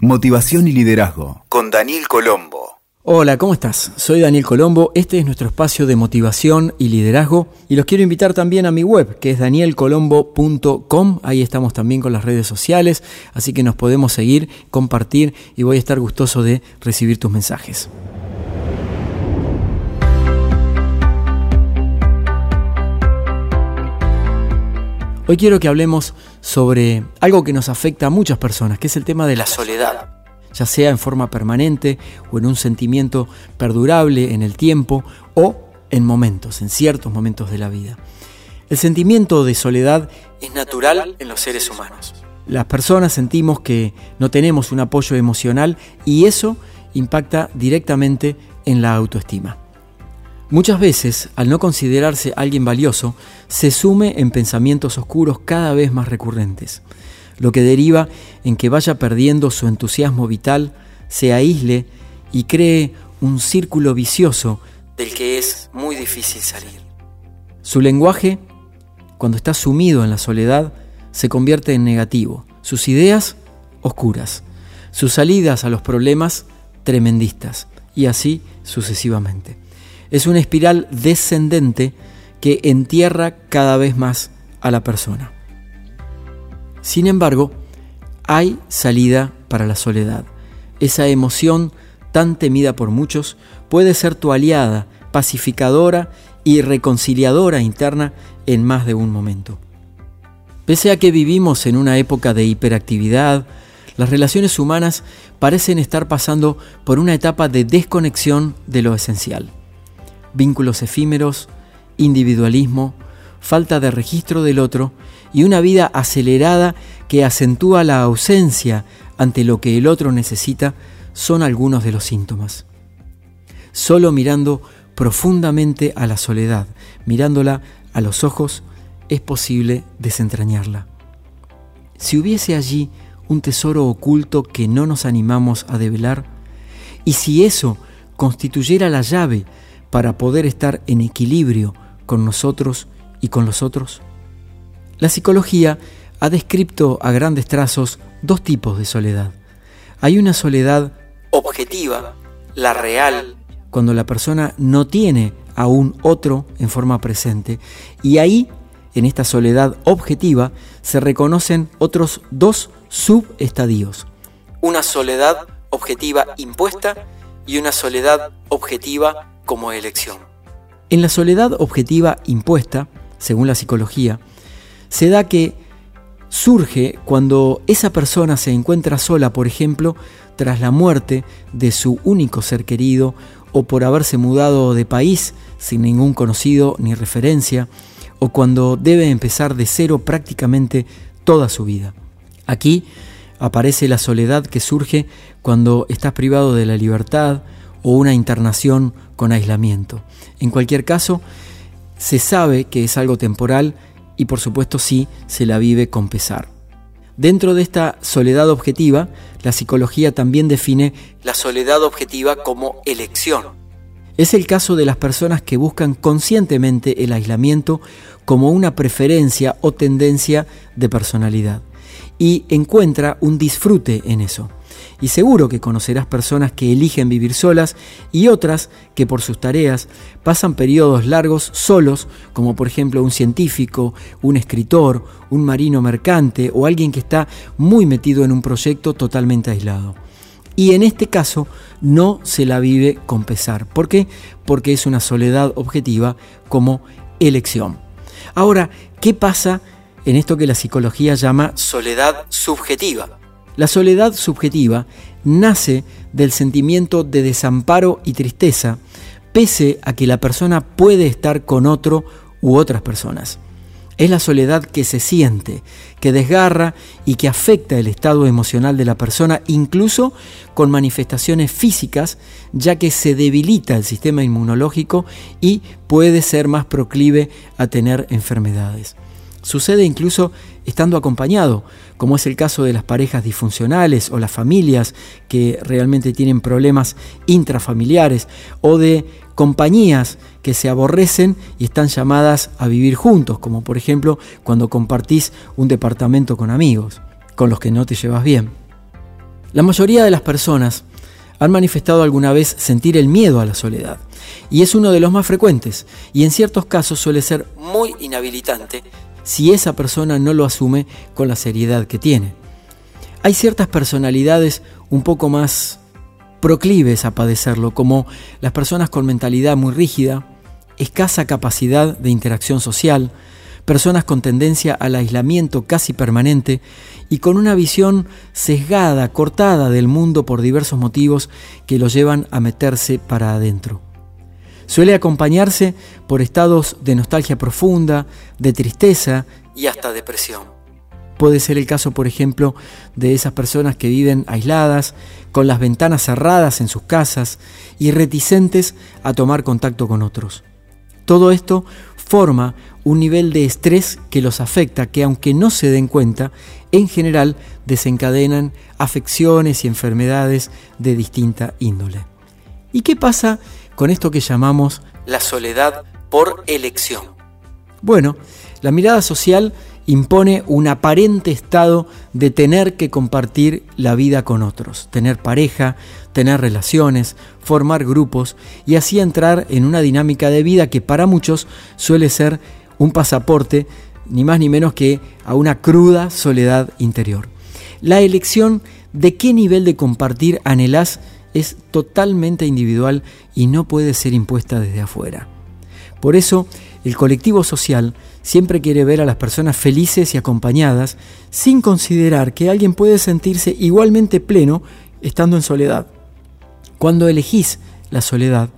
Motivación y liderazgo con Daniel Colombo. Hola, ¿cómo estás? Soy Daniel Colombo, este es nuestro espacio de motivación y liderazgo y los quiero invitar también a mi web que es danielcolombo.com, ahí estamos también con las redes sociales, así que nos podemos seguir, compartir y voy a estar gustoso de recibir tus mensajes. Hoy quiero que hablemos sobre algo que nos afecta a muchas personas, que es el tema de la soledad, ya sea en forma permanente o en un sentimiento perdurable en el tiempo o en momentos, en ciertos momentos de la vida. El sentimiento de soledad es natural en los seres humanos. Las personas sentimos que no tenemos un apoyo emocional y eso impacta directamente en la autoestima. Muchas veces, al no considerarse alguien valioso, se sume en pensamientos oscuros cada vez más recurrentes, lo que deriva en que vaya perdiendo su entusiasmo vital, se aísle y cree un círculo vicioso del que es muy difícil salir. Su lenguaje, cuando está sumido en la soledad, se convierte en negativo, sus ideas oscuras, sus salidas a los problemas tremendistas, y así sucesivamente. Es una espiral descendente que entierra cada vez más a la persona. Sin embargo, hay salida para la soledad. Esa emoción tan temida por muchos puede ser tu aliada, pacificadora y reconciliadora interna en más de un momento. Pese a que vivimos en una época de hiperactividad, las relaciones humanas parecen estar pasando por una etapa de desconexión de lo esencial vínculos efímeros, individualismo, falta de registro del otro y una vida acelerada que acentúa la ausencia ante lo que el otro necesita son algunos de los síntomas. Solo mirando profundamente a la soledad, mirándola a los ojos, es posible desentrañarla. Si hubiese allí un tesoro oculto que no nos animamos a develar, y si eso constituyera la llave para poder estar en equilibrio con nosotros y con los otros? La psicología ha descrito a grandes trazos dos tipos de soledad. Hay una soledad objetiva, la real, cuando la persona no tiene a un otro en forma presente, y ahí, en esta soledad objetiva, se reconocen otros dos subestadios. Una soledad objetiva impuesta y una soledad objetiva como elección. En la soledad objetiva impuesta, según la psicología, se da que surge cuando esa persona se encuentra sola, por ejemplo, tras la muerte de su único ser querido o por haberse mudado de país sin ningún conocido ni referencia, o cuando debe empezar de cero prácticamente toda su vida. Aquí aparece la soledad que surge cuando estás privado de la libertad o una internación con aislamiento. En cualquier caso, se sabe que es algo temporal y por supuesto sí se la vive con pesar. Dentro de esta soledad objetiva, la psicología también define la soledad objetiva como elección. Es el caso de las personas que buscan conscientemente el aislamiento como una preferencia o tendencia de personalidad y encuentra un disfrute en eso y seguro que conocerás personas que eligen vivir solas y otras que por sus tareas pasan periodos largos solos, como por ejemplo un científico, un escritor, un marino mercante o alguien que está muy metido en un proyecto totalmente aislado. Y en este caso no se la vive con pesar. ¿Por qué? Porque es una soledad objetiva como elección. Ahora, ¿qué pasa en esto que la psicología llama soledad subjetiva? La soledad subjetiva nace del sentimiento de desamparo y tristeza, pese a que la persona puede estar con otro u otras personas. Es la soledad que se siente, que desgarra y que afecta el estado emocional de la persona, incluso con manifestaciones físicas, ya que se debilita el sistema inmunológico y puede ser más proclive a tener enfermedades. Sucede incluso estando acompañado, como es el caso de las parejas disfuncionales o las familias que realmente tienen problemas intrafamiliares o de compañías que se aborrecen y están llamadas a vivir juntos, como por ejemplo cuando compartís un departamento con amigos, con los que no te llevas bien. La mayoría de las personas han manifestado alguna vez sentir el miedo a la soledad, y es uno de los más frecuentes, y en ciertos casos suele ser muy inhabilitante si esa persona no lo asume con la seriedad que tiene. Hay ciertas personalidades un poco más proclives a padecerlo, como las personas con mentalidad muy rígida, escasa capacidad de interacción social, personas con tendencia al aislamiento casi permanente y con una visión sesgada, cortada del mundo por diversos motivos que lo llevan a meterse para adentro. Suele acompañarse por estados de nostalgia profunda, de tristeza y hasta depresión. Puede ser el caso, por ejemplo, de esas personas que viven aisladas, con las ventanas cerradas en sus casas y reticentes a tomar contacto con otros. Todo esto forma un nivel de estrés que los afecta, que aunque no se den cuenta, en general desencadenan afecciones y enfermedades de distinta índole. ¿Y qué pasa con esto que llamamos la soledad por elección? Bueno, la mirada social impone un aparente estado de tener que compartir la vida con otros, tener pareja, tener relaciones, formar grupos y así entrar en una dinámica de vida que para muchos suele ser un pasaporte, ni más ni menos que a una cruda soledad interior. La elección de qué nivel de compartir anhelás es totalmente individual y no puede ser impuesta desde afuera. Por eso, el colectivo social siempre quiere ver a las personas felices y acompañadas sin considerar que alguien puede sentirse igualmente pleno estando en soledad. Cuando elegís la soledad,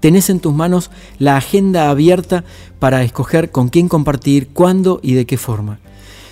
tenés en tus manos la agenda abierta para escoger con quién compartir, cuándo y de qué forma.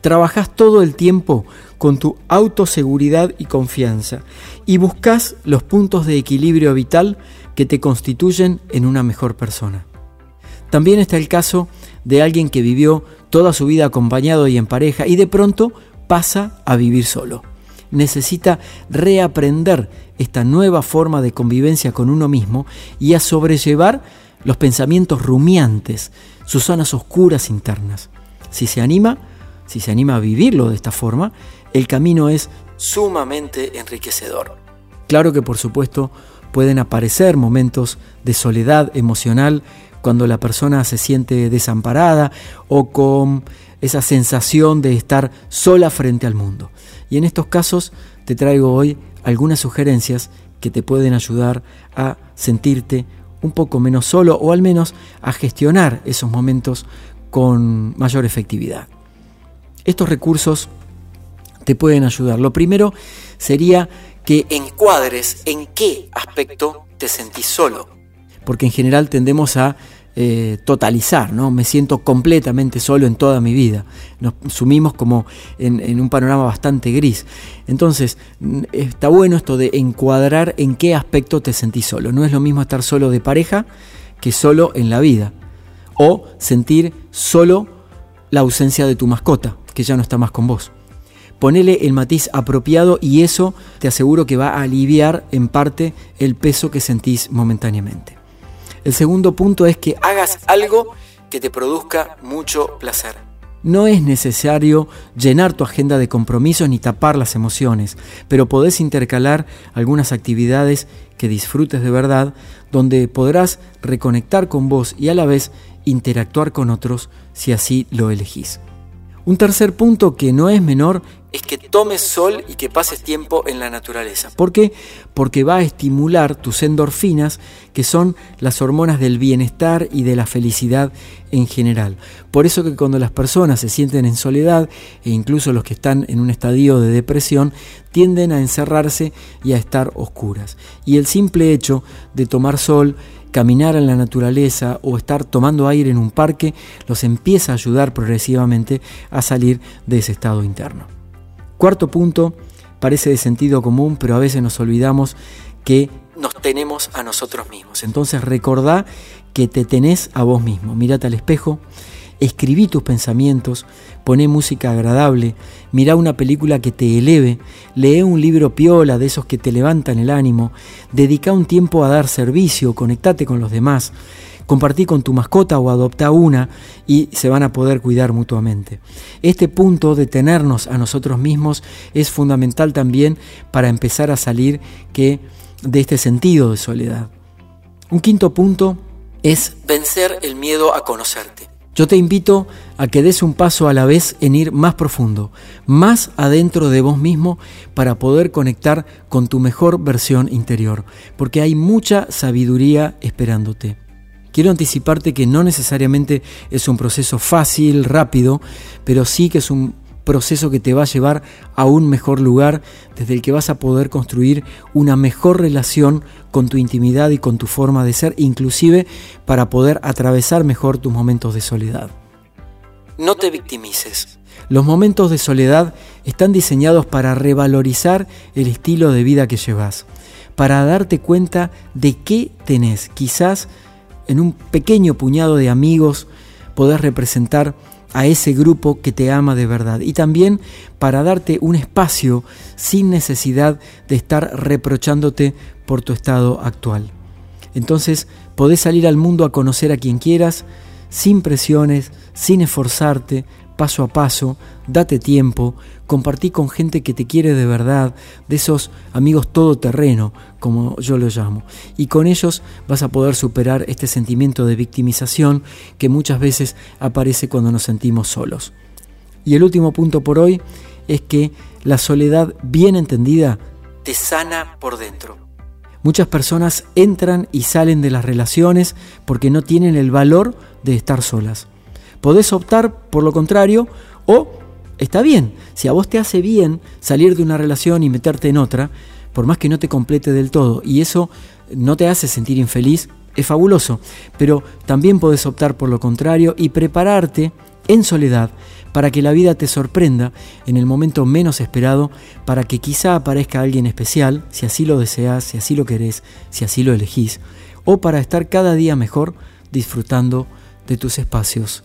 Trabajás todo el tiempo con tu autoseguridad y confianza y buscas los puntos de equilibrio vital que te constituyen en una mejor persona. También está el caso de alguien que vivió toda su vida acompañado y en pareja y de pronto pasa a vivir solo. Necesita reaprender esta nueva forma de convivencia con uno mismo y a sobrellevar los pensamientos rumiantes, sus zonas oscuras internas. Si se anima, si se anima a vivirlo de esta forma, el camino es sumamente enriquecedor. Claro que por supuesto pueden aparecer momentos de soledad emocional cuando la persona se siente desamparada o con esa sensación de estar sola frente al mundo. Y en estos casos te traigo hoy algunas sugerencias que te pueden ayudar a sentirte un poco menos solo o al menos a gestionar esos momentos con mayor efectividad. Estos recursos te pueden ayudar. Lo primero sería que encuadres en qué aspecto te sentís solo, porque en general tendemos a eh, totalizar, ¿no? Me siento completamente solo en toda mi vida. Nos sumimos como en, un panorama bastante gris. Entonces, está bueno esto de encuadrar en qué aspecto te sentís solo. No es lo mismo estar solo de pareja que solo en la vida. O sentir solo la ausencia de tu mascota, que ya no está más con vos. Ponele el matiz apropiado y eso te aseguro que va a aliviar en parte el peso que sentís momentáneamente. El segundo punto es que hagas algo que te produzca mucho placer. No es necesario llenar tu agenda de compromisos ni tapar las emociones, pero podés intercalar algunas actividades que disfrutes de verdad, donde podrás reconectar con vos y a la vez interactuar con otros si así lo elegís. Un tercer punto que no es menor es que tomes sol y que pases tiempo en la naturaleza. ¿Por qué? Porque va a estimular tus endorfinas, que son las hormonas del bienestar y de la felicidad en general. Por eso que cuando las personas se sienten en soledad, e incluso los que están en un estadio de depresión, tienden a encerrarse y a estar oscuras. Y el simple hecho de tomar sol, caminar en la naturaleza o estar tomando aire en un parque los empieza a ayudar progresivamente a salir de ese estado interno. Cuarto punto, parece de sentido común, pero a veces nos olvidamos que nos tenemos a nosotros mismos. Entonces recordá que te tenés a vos mismo. Mírate al espejo, Escribí tus pensamientos, poné música agradable, mirá una película que te eleve, lee un libro piola de esos que te levantan el ánimo, dedica un tiempo a dar servicio, conectate con los demás, Compartí con tu mascota o adopta una y se van a poder cuidar mutuamente. Este punto de tenernos a nosotros mismos es fundamental también para empezar a salir que de este sentido de soledad. Un quinto punto es vencer el miedo a conocerte. Yo te invito a que des un paso a la vez en ir más profundo, más adentro de vos mismo para poder conectar con tu mejor versión interior, porque hay mucha sabiduría esperándote. Quiero anticiparte que no necesariamente es un proceso fácil, rápido, pero sí que es un proceso que te va a llevar a un mejor lugar desde el que vas a poder construir una mejor relación con tu intimidad y con tu forma de ser, inclusive para poder atravesar mejor tus momentos de soledad. No te victimices. Los momentos de soledad están diseñados para revalorizar el estilo de vida que llevas, para darte cuenta de qué tenés. Quizás en un pequeño puñado de amigos podés representar a ese grupo que te ama de verdad y también para darte un espacio sin necesidad de estar reprochándote por tu estado actual. Entonces podés salir al mundo a conocer a quien quieras, sin presiones, sin esforzarte, paso a paso, date tiempo, compartí con gente que te quiere de verdad, de esos amigos todoterreno, como yo lo llamo. Y con ellos vas a poder superar este sentimiento de victimización que muchas veces aparece cuando nos sentimos solos. Y el último punto por hoy es que la soledad bien entendida te sana por dentro. Muchas personas entran y salen de las relaciones porque no tienen el valor de estar solas. Podés optar por lo contrario o está bien, si a vos te hace bien salir de una relación y meterte en otra, por más que no te complete del todo y eso no te hace sentir infeliz, es fabuloso, pero también podés optar por lo contrario y prepararte en soledad para que la vida te sorprenda en el momento menos esperado, para que quizá aparezca alguien especial, si así lo deseas, si así lo querés, si así lo elegís, o para estar cada día mejor disfrutando de tus espacios